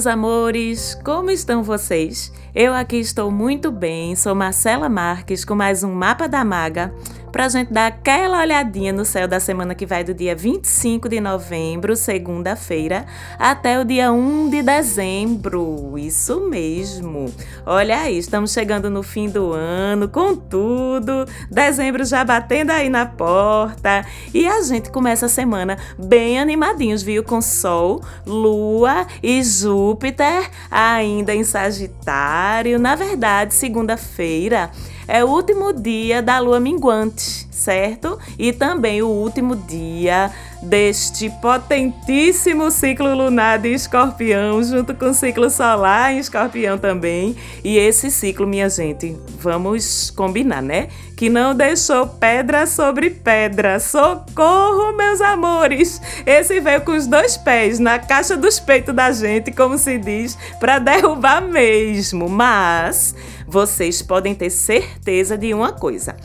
Meus amores! Como estão vocês? Eu aqui estou muito bem, sou Marcela Marques com mais um Mapa da Maga para a gente dar aquela olhadinha no céu da semana que vai do dia 25 de novembro, segunda-feira, até o dia 1 de dezembro. Isso mesmo. Olha aí, estamos chegando no fim do ano com tudo. Dezembro já batendo aí na porta e a gente começa a semana bem animadinhos, viu? Com Sol, Lua e Júpiter ainda em Sagitário. Na verdade, segunda-feira é o último dia da lua minguante, certo? E também o último dia deste potentíssimo ciclo lunar de Escorpião, junto com o ciclo solar em Escorpião também. E esse ciclo, minha gente, vamos combinar, né? Que não deixou pedra sobre pedra. Socorro, meus amores! Esse veio com os dois pés na caixa dos peitos da gente, como se diz, para derrubar mesmo. Mas vocês podem ter certeza de uma coisa.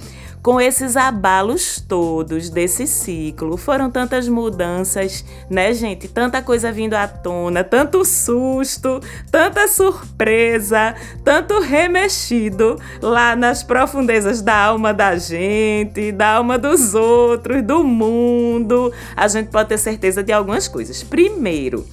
Com esses abalos todos desse ciclo, foram tantas mudanças, né, gente? Tanta coisa vindo à tona, tanto susto, tanta surpresa, tanto remexido lá nas profundezas da alma da gente, da alma dos outros, do mundo. A gente pode ter certeza de algumas coisas. Primeiro,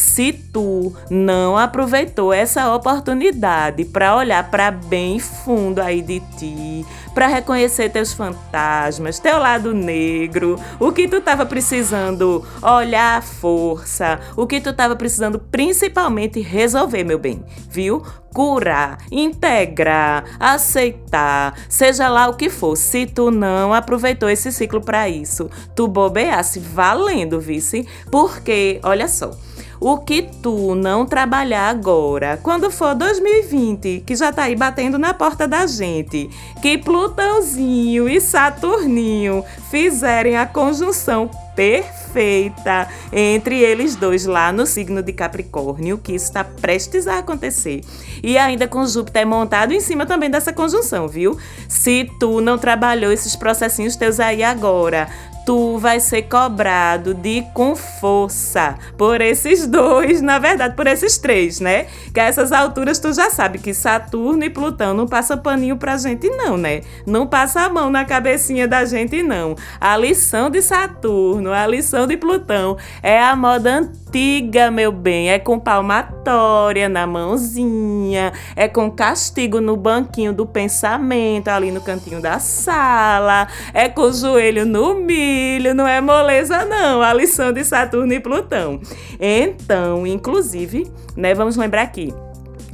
se tu não aproveitou essa oportunidade para olhar para bem fundo aí de ti, para reconhecer teus fantasmas, teu lado negro, o que tu estava precisando olhar a força, o que tu estava precisando principalmente resolver, meu bem, viu? Curar, integrar, aceitar, seja lá o que for. Se tu não aproveitou esse ciclo para isso, tu bobeasse valendo, vice, porque olha só, o que tu não trabalhar agora, quando for 2020, que já tá aí batendo na porta da gente, que Plutãozinho e Saturninho fizerem a conjunção perfeita entre eles dois lá no signo de Capricórnio, que está prestes a acontecer. E ainda com Júpiter montado em cima também dessa conjunção, viu? Se tu não trabalhou esses processinhos teus aí agora, tu vai ser cobrado de com força por esses dois, na verdade, por esses três, né? Que a essas alturas tu já sabe que Saturno e Plutão não passa paninho pra gente não, né? Não passa a mão na cabecinha da gente não. A lição de Saturno, a lição de Plutão é a moda antiga, meu bem, é com palmatória na mãozinha, é com castigo no banquinho do pensamento ali no cantinho da sala, é com o joelho no milho filho, não é moleza não, a lição de Saturno e Plutão. Então, inclusive, né, vamos lembrar aqui,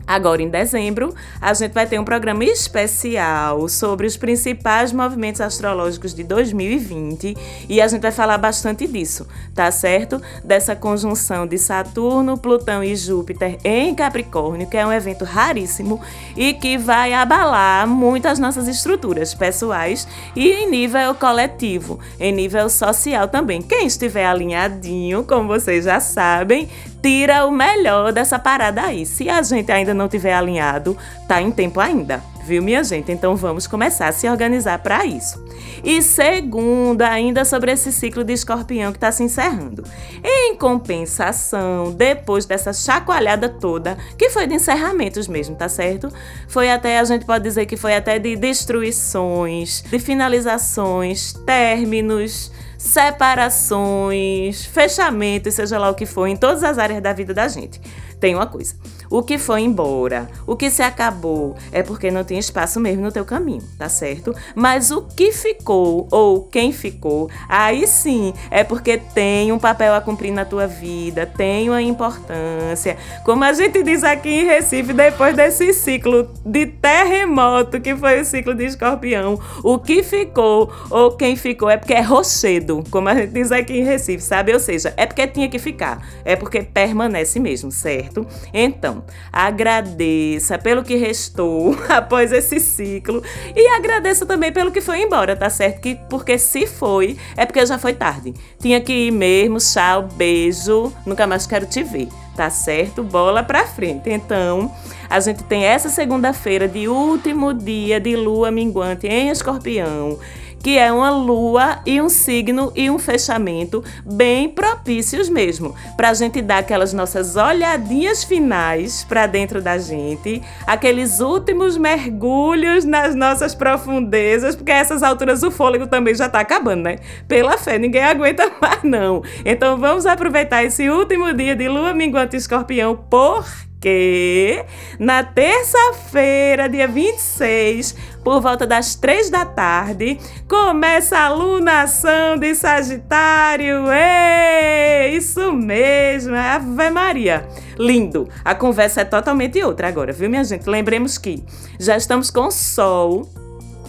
Agora, em dezembro, a gente vai ter um programa especial sobre os principais movimentos astrológicos de 2020 e a gente vai falar bastante disso, tá certo? Dessa conjunção de Saturno, Plutão e Júpiter em Capricórnio, que é um evento raríssimo e que vai abalar muito as nossas estruturas pessoais e em nível coletivo, em nível social também. Quem estiver alinhadinho, como vocês já sabem, tira o melhor dessa parada aí. Se a gente ainda não tiver alinhado, tá em tempo ainda. Viu, minha gente? Então vamos começar a se organizar para isso. E segundo, ainda sobre esse ciclo de escorpião que está se encerrando. Em compensação, depois dessa chacoalhada toda, que foi de encerramentos mesmo, tá certo? Foi até, a gente pode dizer que foi até de destruições, de finalizações, términos separações, fechamentos, seja lá o que for, em todas as áreas da vida da gente. Tem uma coisa: o que foi embora, o que se acabou, é porque não tem espaço mesmo no teu caminho, tá certo? Mas o que ficou ou quem ficou, aí sim é porque tem um papel a cumprir na tua vida, tem uma importância. Como a gente diz aqui em Recife, depois desse ciclo de terremoto que foi o ciclo de escorpião, o que ficou ou quem ficou é porque é rochedo, como a gente diz aqui em Recife, sabe? Ou seja, é porque tinha que ficar, é porque permanece mesmo, certo? Então, agradeça pelo que restou após esse ciclo e agradeça também pelo que foi embora, tá certo? Que, porque se foi, é porque já foi tarde. Tinha que ir mesmo, tchau, beijo, nunca mais quero te ver, tá certo? Bola pra frente. Então, a gente tem essa segunda-feira de último dia de lua minguante em escorpião que é uma lua e um signo e um fechamento bem propícios mesmo, para a gente dar aquelas nossas olhadinhas finais para dentro da gente, aqueles últimos mergulhos nas nossas profundezas, porque a essas alturas o fôlego também já está acabando, né? Pela fé, ninguém aguenta mais não. Então vamos aproveitar esse último dia de lua minguante escorpião, por porque na terça-feira, dia 26, por volta das três da tarde, começa a lunação de Sagitário. Ei, isso mesmo, é Ave Maria. Lindo. A conversa é totalmente outra agora, viu, minha gente? Lembremos que já estamos com Sol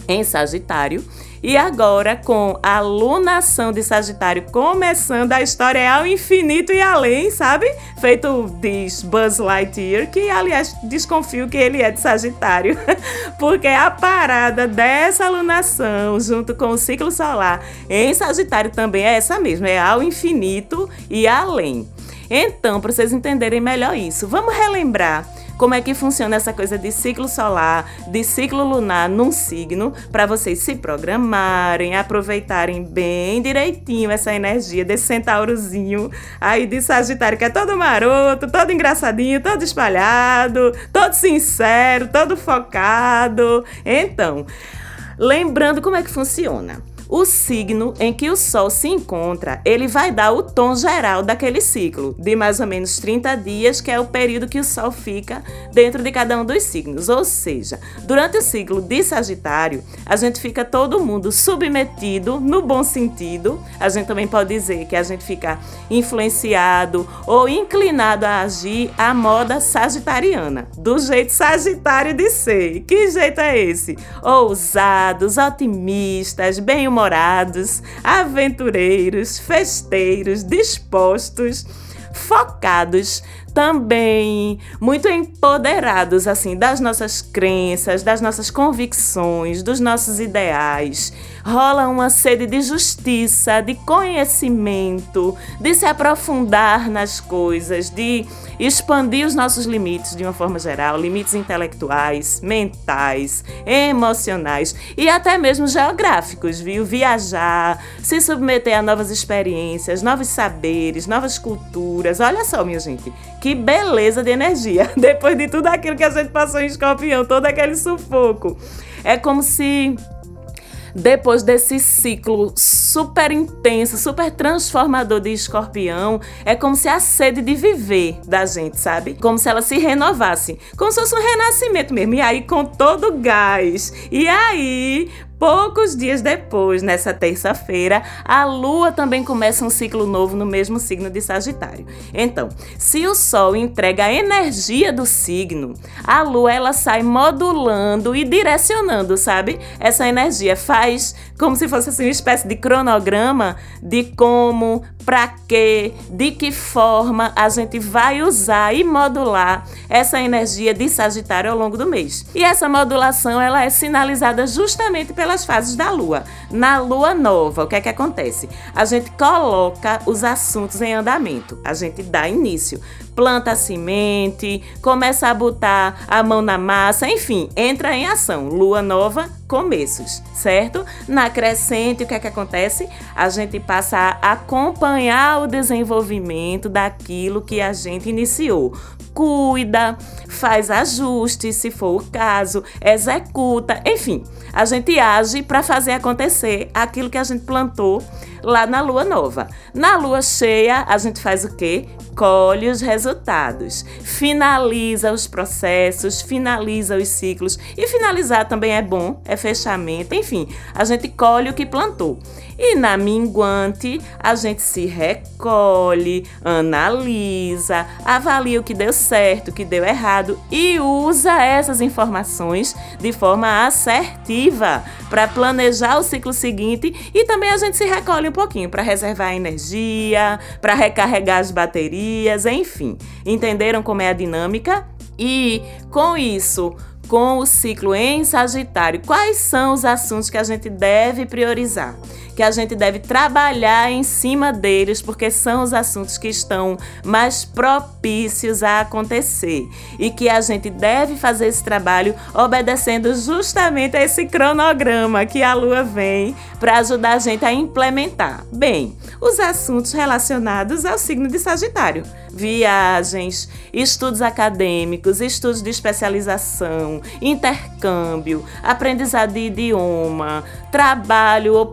em Sagitário e agora, com a lunação de Sagitário começando, a história é ao infinito e além, sabe? Feito diz Buzz Lightyear, que aliás desconfio que ele é de Sagitário, porque a parada dessa lunação, junto com o ciclo solar em Sagitário, também é essa mesma: é ao infinito e além. Então, para vocês entenderem melhor isso, vamos relembrar como é que funciona essa coisa de ciclo solar, de ciclo lunar num signo, para vocês se programarem, aproveitarem bem direitinho essa energia desse centaurozinho aí de Sagitário, que é todo maroto, todo engraçadinho, todo espalhado, todo sincero, todo focado. Então, lembrando como é que funciona. O signo em que o Sol se encontra, ele vai dar o tom geral daquele ciclo, de mais ou menos 30 dias, que é o período que o Sol fica dentro de cada um dos signos. Ou seja, durante o ciclo de Sagitário, a gente fica todo mundo submetido, no bom sentido. A gente também pode dizer que a gente fica influenciado ou inclinado a agir à moda sagitariana, do jeito sagitário de ser. Que jeito é esse? Ousados, otimistas, bem-humorados namorados, aventureiros, festeiros, dispostos, focados também muito empoderados assim das nossas crenças, das nossas convicções, dos nossos ideais. Rola uma sede de justiça, de conhecimento, de se aprofundar nas coisas, de expandir os nossos limites de uma forma geral, limites intelectuais, mentais, emocionais e até mesmo geográficos, viu? Viajar, se submeter a novas experiências, novos saberes, novas culturas. Olha só, minha gente, que beleza de energia. Depois de tudo aquilo que a gente passou em escorpião, todo aquele sufoco. É como se depois desse ciclo super intenso, super transformador de escorpião, é como se a sede de viver da gente, sabe? Como se ela se renovasse. Como se fosse um renascimento mesmo. E aí, com todo gás. E aí, Poucos dias depois, nessa terça-feira, a Lua também começa um ciclo novo no mesmo signo de Sagitário. Então, se o Sol entrega a energia do signo, a Lua ela sai modulando e direcionando, sabe? Essa energia faz como se fosse assim uma espécie de cronograma de como, para quê, de que forma a gente vai usar e modular essa energia de Sagitário ao longo do mês. E essa modulação ela é sinalizada justamente pela pelas fases da lua. Na lua nova, o que é que acontece? A gente coloca os assuntos em andamento, a gente dá início, planta a semente, começa a botar a mão na massa, enfim, entra em ação. Lua nova, começos, certo? Na crescente, o que é que acontece? A gente passa a acompanhar o desenvolvimento daquilo que a gente iniciou cuida, faz ajustes, se for o caso, executa, enfim, a gente age para fazer acontecer aquilo que a gente plantou lá na lua nova. Na lua cheia, a gente faz o quê? colhe os resultados, finaliza os processos, finaliza os ciclos. E finalizar também é bom, é fechamento, enfim, a gente colhe o que plantou. E na minguante, a gente se recolhe, analisa, avalia o que deu certo, o que deu errado e usa essas informações de forma assertiva para planejar o ciclo seguinte e também a gente se recolhe um pouquinho para reservar energia, para recarregar as baterias, enfim. Entenderam como é a dinâmica? E com isso, com o ciclo em Sagitário, quais são os assuntos que a gente deve priorizar? Que a gente deve trabalhar em cima deles, porque são os assuntos que estão mais propícios a acontecer e que a gente deve fazer esse trabalho obedecendo justamente a esse cronograma que a Lua vem para ajudar a gente a implementar. Bem, os assuntos relacionados ao signo de Sagitário viagens, estudos acadêmicos, estudos de especialização, intercâmbio, aprendizado de idioma, trabalho ou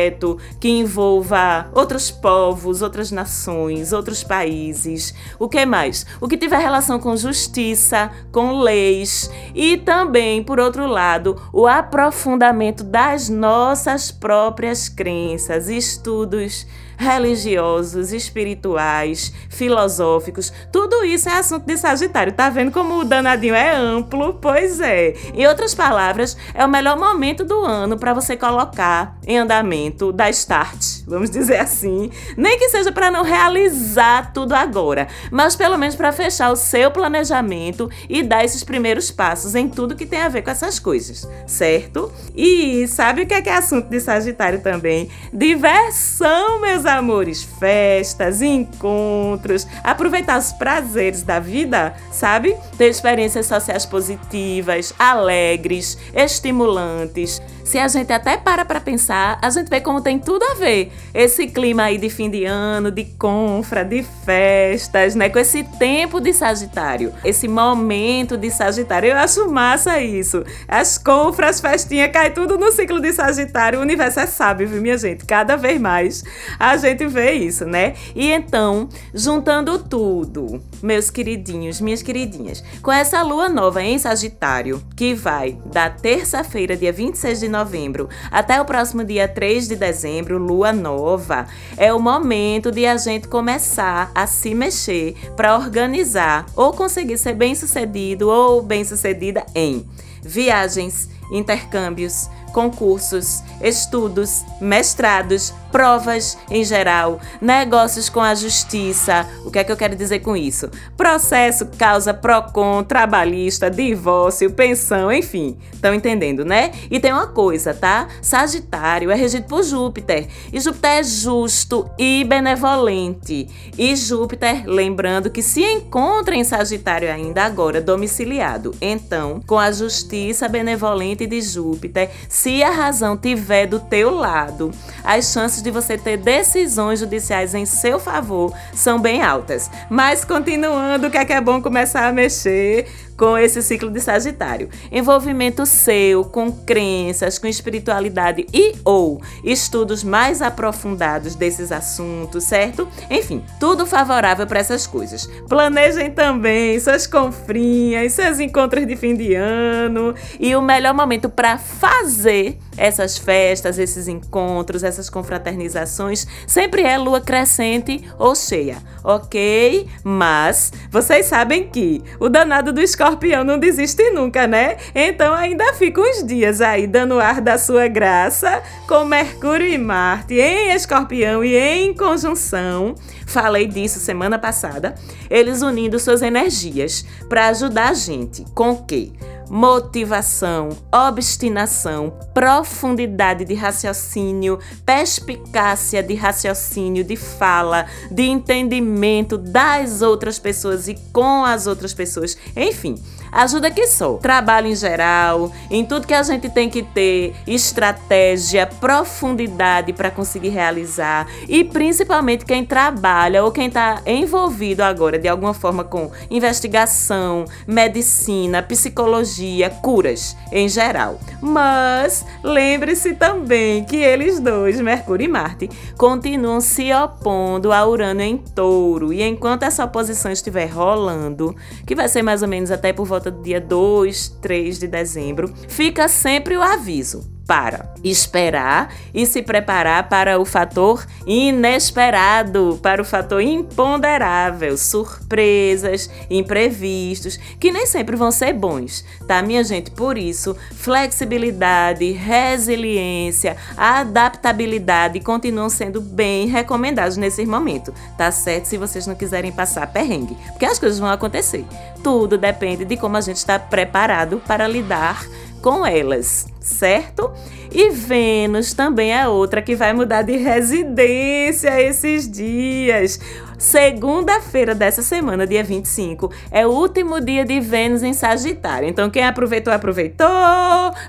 projeto que envolva outros povos, outras nações, outros países. O que mais? O que tiver relação com justiça, com leis e também, por outro lado, o aprofundamento das nossas próprias crenças, estudos religiosos, espirituais, filosóficos. Tudo isso é assunto de Sagitário. Tá vendo como o danadinho é amplo? Pois é. Em outras palavras, é o melhor momento do ano para você colocar em andamento da start, vamos dizer assim. Nem que seja para não realizar tudo agora, mas pelo menos para fechar o seu planejamento e dar esses primeiros passos em tudo que tem a ver com essas coisas, certo? E sabe o que é, que é assunto de Sagitário também? Diversão, meus amores, festas, encontros, aproveitar os prazeres da vida, sabe? Ter experiências sociais positivas, alegres, estimulantes. Se a gente até para para pensar, a gente vê como tem tudo a ver esse clima aí de fim de ano, de confra, de festas, né? Com esse tempo de Sagitário, esse momento de Sagitário. Eu acho massa isso. As confras, festinhas, cai tudo no ciclo de Sagitário. O universo é sábio, viu, minha gente? Cada vez mais a gente vê isso, né? E então, juntando tudo, meus queridinhos, minhas queridinhas, com essa lua nova em Sagitário, que vai da terça-feira, dia 26 de novembro, novembro. Até o próximo dia 3 de dezembro, lua nova, é o momento de a gente começar a se mexer para organizar ou conseguir ser bem-sucedido ou bem-sucedida em viagens, intercâmbios, concursos, estudos, mestrados, provas em geral, negócios com a justiça. O que é que eu quero dizer com isso? Processo, causa, PROCON, trabalhista, divórcio, pensão, enfim. Estão entendendo, né? E tem uma coisa, tá? Sagitário é regido por Júpiter. E Júpiter é justo e benevolente. E Júpiter, lembrando que se encontra em Sagitário ainda agora, domiciliado. Então, com a justiça benevolente de Júpiter, se a razão tiver do teu lado, as chances de você ter decisões judiciais em seu favor são bem altas. Mas continuando, o que é que é bom começar a mexer com esse ciclo de Sagitário. Envolvimento seu com crenças, com espiritualidade e ou estudos mais aprofundados desses assuntos, certo? Enfim, tudo favorável para essas coisas. Planejem também suas confrinhas, seus encontros de fim de ano e o melhor momento para fazer essas festas, esses encontros, essas confraternizações sempre é lua crescente ou cheia, ok? Mas vocês sabem que o danado do escorpião não desiste nunca, né? Então ainda fica uns dias aí dando ar da sua graça com Mercúrio e Marte em escorpião e em conjunção. Falei disso semana passada. Eles unindo suas energias para ajudar a gente com o quê? Motivação, obstinação, profundidade de raciocínio, perspicácia de raciocínio, de fala, de entendimento das outras pessoas e com as outras pessoas. Enfim, ajuda que sou. Trabalho em geral, em tudo que a gente tem que ter estratégia, profundidade para conseguir realizar e principalmente quem trabalha ou quem está envolvido agora de alguma forma com investigação, medicina, psicologia curas em geral. Mas lembre-se também que eles dois, Mercúrio e Marte, continuam se opondo a Urano em touro. E enquanto essa oposição estiver rolando, que vai ser mais ou menos até por volta do dia 2, 3 de dezembro, fica sempre o aviso para esperar e se preparar para o fator inesperado, para o fator imponderável, surpresas, imprevistos, que nem sempre vão ser bons, tá, minha gente? Por isso, flexibilidade, resiliência, adaptabilidade continuam sendo bem recomendados nesse momento, tá certo? Se vocês não quiserem passar perrengue, porque as coisas vão acontecer. Tudo depende de como a gente está preparado para lidar com elas certo? E Vênus também é outra que vai mudar de residência esses dias. Segunda-feira dessa semana, dia 25, é o último dia de Vênus em Sagitário. Então, quem aproveitou, aproveitou.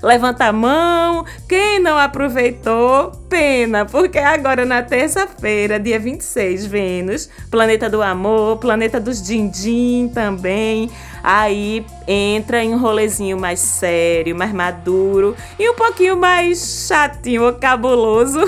Levanta a mão. Quem não aproveitou, pena, porque agora na terça-feira, dia 26, Vênus, planeta do amor, planeta dos din-din também aí entra em um rolezinho mais sério, mais maduro e um pouquinho mais chatinho ou cabuloso,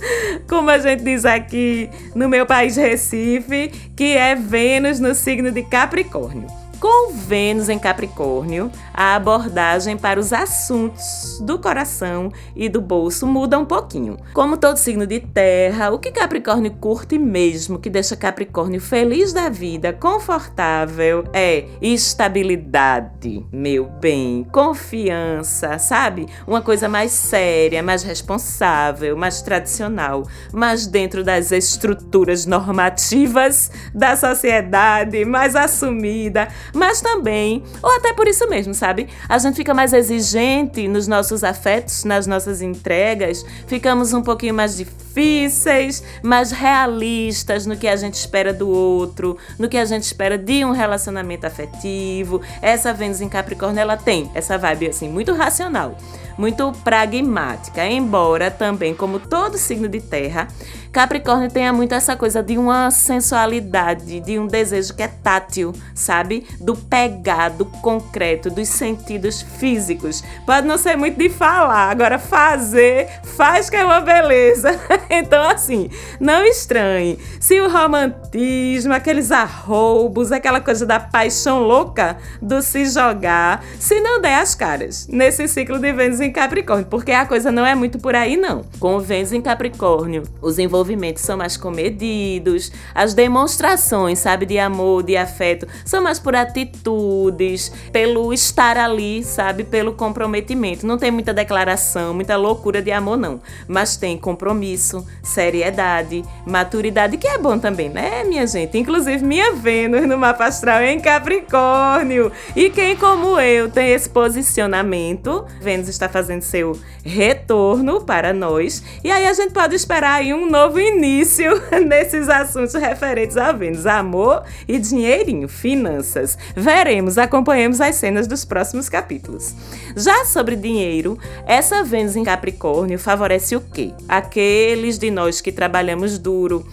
como a gente diz aqui no meu país Recife, que é Vênus no signo de Capricórnio. Com Vênus em Capricórnio, a abordagem para os assuntos do coração e do bolso muda um pouquinho. Como todo signo de terra, o que Capricórnio curte mesmo, que deixa Capricórnio feliz da vida, confortável, é estabilidade, meu bem, confiança, sabe? Uma coisa mais séria, mais responsável, mais tradicional, mais dentro das estruturas normativas da sociedade, mais assumida, mas também, ou até por isso mesmo, sabe? A gente fica mais exigente nos nossos afetos, nas nossas entregas, ficamos um pouquinho mais difíceis, mais realistas no que a gente espera do outro, no que a gente espera de um relacionamento afetivo. Essa Vênus em Capricórnio, ela tem essa vibe assim muito racional muito pragmática, embora também, como todo signo de terra, Capricórnio tenha muito essa coisa de uma sensualidade, de um desejo que é tátil, sabe? Do pegar, do concreto, dos sentidos físicos. Pode não ser muito de falar, agora fazer, faz que é uma beleza. então, assim, não estranhe. Se o romantismo, aqueles arroubos, aquela coisa da paixão louca do se jogar, se não der as caras nesse ciclo de Vênus em Capricórnio, porque a coisa não é muito por aí, não. Com Vênus em Capricórnio, os envolvimentos são mais comedidos, as demonstrações, sabe, de amor, de afeto, são mais por atitudes, pelo estar ali, sabe, pelo comprometimento. Não tem muita declaração, muita loucura de amor, não. Mas tem compromisso, seriedade, maturidade, que é bom também, né, minha gente? Inclusive, minha Vênus no mapa astral é em Capricórnio. E quem, como eu, tem esse posicionamento, Vênus está fazendo seu retorno para nós. E aí a gente pode esperar aí um novo início nesses assuntos referentes a Vênus, amor e dinheirinho, finanças. Veremos, acompanhemos as cenas dos próximos capítulos. Já sobre dinheiro, essa Vênus em Capricórnio favorece o quê? Aqueles de nós que trabalhamos duro,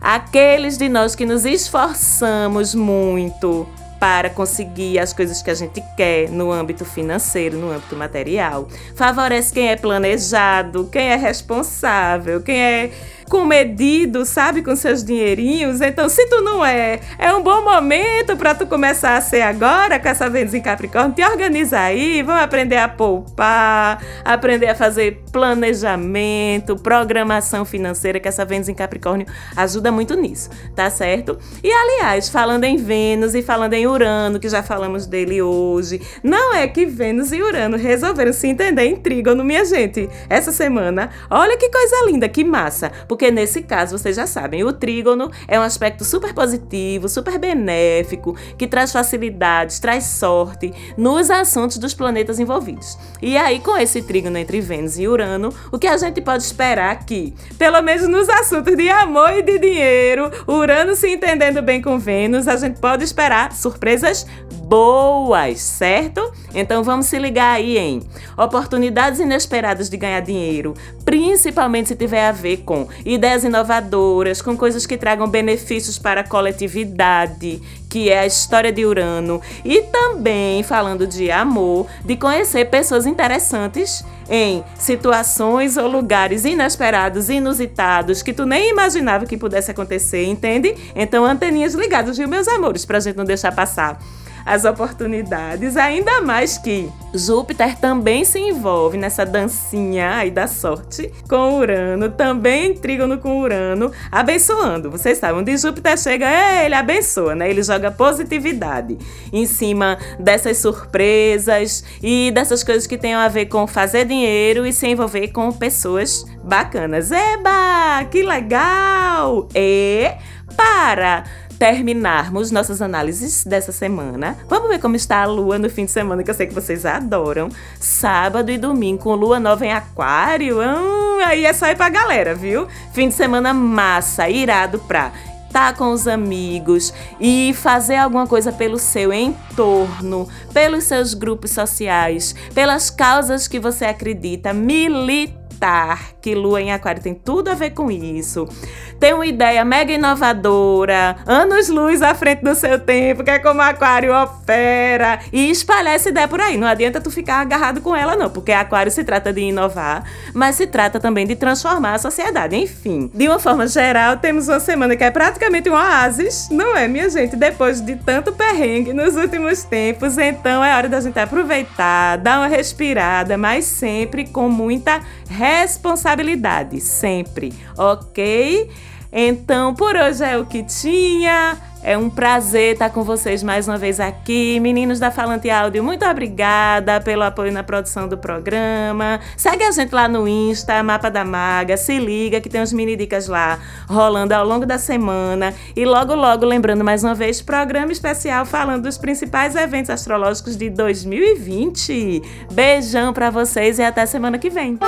aqueles de nós que nos esforçamos muito para conseguir as coisas que a gente quer no âmbito financeiro, no âmbito material. Favorece quem é planejado, quem é responsável, quem é comedido, sabe, com seus dinheirinhos. Então, se tu não é, é um bom momento para tu começar a ser agora com essa Vênus em Capricórnio. Te organiza aí, vamos aprender a poupar, aprender a fazer planejamento, programação financeira, que essa Vênus em Capricórnio ajuda muito nisso, tá certo? E aliás, falando em Vênus e falando em Urano, que já falamos dele hoje, não é que Vênus e Urano resolveram se entender em trígono, minha gente, essa semana. Olha que coisa linda, que massa! Porque porque nesse caso, vocês já sabem, o trígono é um aspecto super positivo, super benéfico, que traz facilidades, traz sorte nos assuntos dos planetas envolvidos. E aí, com esse trígono entre Vênus e Urano, o que a gente pode esperar aqui? Pelo menos nos assuntos de amor e de dinheiro, Urano se entendendo bem com Vênus, a gente pode esperar surpresas boas, certo? Então vamos se ligar aí em oportunidades inesperadas de ganhar dinheiro, principalmente se tiver a ver com ideias inovadoras, com coisas que tragam benefícios para a coletividade, que é a história de Urano, e também falando de amor, de conhecer pessoas interessantes em situações ou lugares inesperados, inusitados, que tu nem imaginava que pudesse acontecer, entende? Então, anteninhas ligadas, viu, meus amores, pra gente não deixar passar as oportunidades, ainda mais que Júpiter também se envolve nessa dancinha aí da sorte com Urano, também trígono com Urano, abençoando. Vocês sabem, onde Júpiter chega, é, ele abençoa, né? Ele joga positividade em cima dessas surpresas e dessas coisas que tenham a ver com fazer dinheiro e se envolver com pessoas bacanas. Eba, que legal! E para terminarmos nossas análises dessa semana, vamos ver como está a lua no fim de semana, que eu sei que vocês adoram. Sábado e domingo com lua nova em Aquário. Hum, aí é só ir pra galera, viu? Fim de semana massa, irado pra estar tá com os amigos e fazer alguma coisa pelo seu entorno, pelos seus grupos sociais, pelas causas que você acredita, militar que Lua em Aquário tem tudo a ver com isso. Tem uma ideia mega inovadora, anos-luz à frente do seu tempo, que é como Aquário opera, e espalhar essa ideia por aí. Não adianta tu ficar agarrado com ela, não, porque Aquário se trata de inovar, mas se trata também de transformar a sociedade. Enfim, de uma forma geral, temos uma semana que é praticamente um oásis, não é, minha gente? Depois de tanto perrengue nos últimos tempos, então é hora da gente aproveitar, dar uma respirada, mas sempre com muita responsabilidade, sempre, ok? Então, por hoje é o que tinha. É um prazer estar com vocês mais uma vez aqui. Meninos da Falante Áudio, muito obrigada pelo apoio na produção do programa. Segue a gente lá no Insta, Mapa da Maga. Se liga que tem uns mini dicas lá rolando ao longo da semana. E logo, logo, lembrando mais uma vez, programa especial falando dos principais eventos astrológicos de 2020. Beijão para vocês e até semana que vem.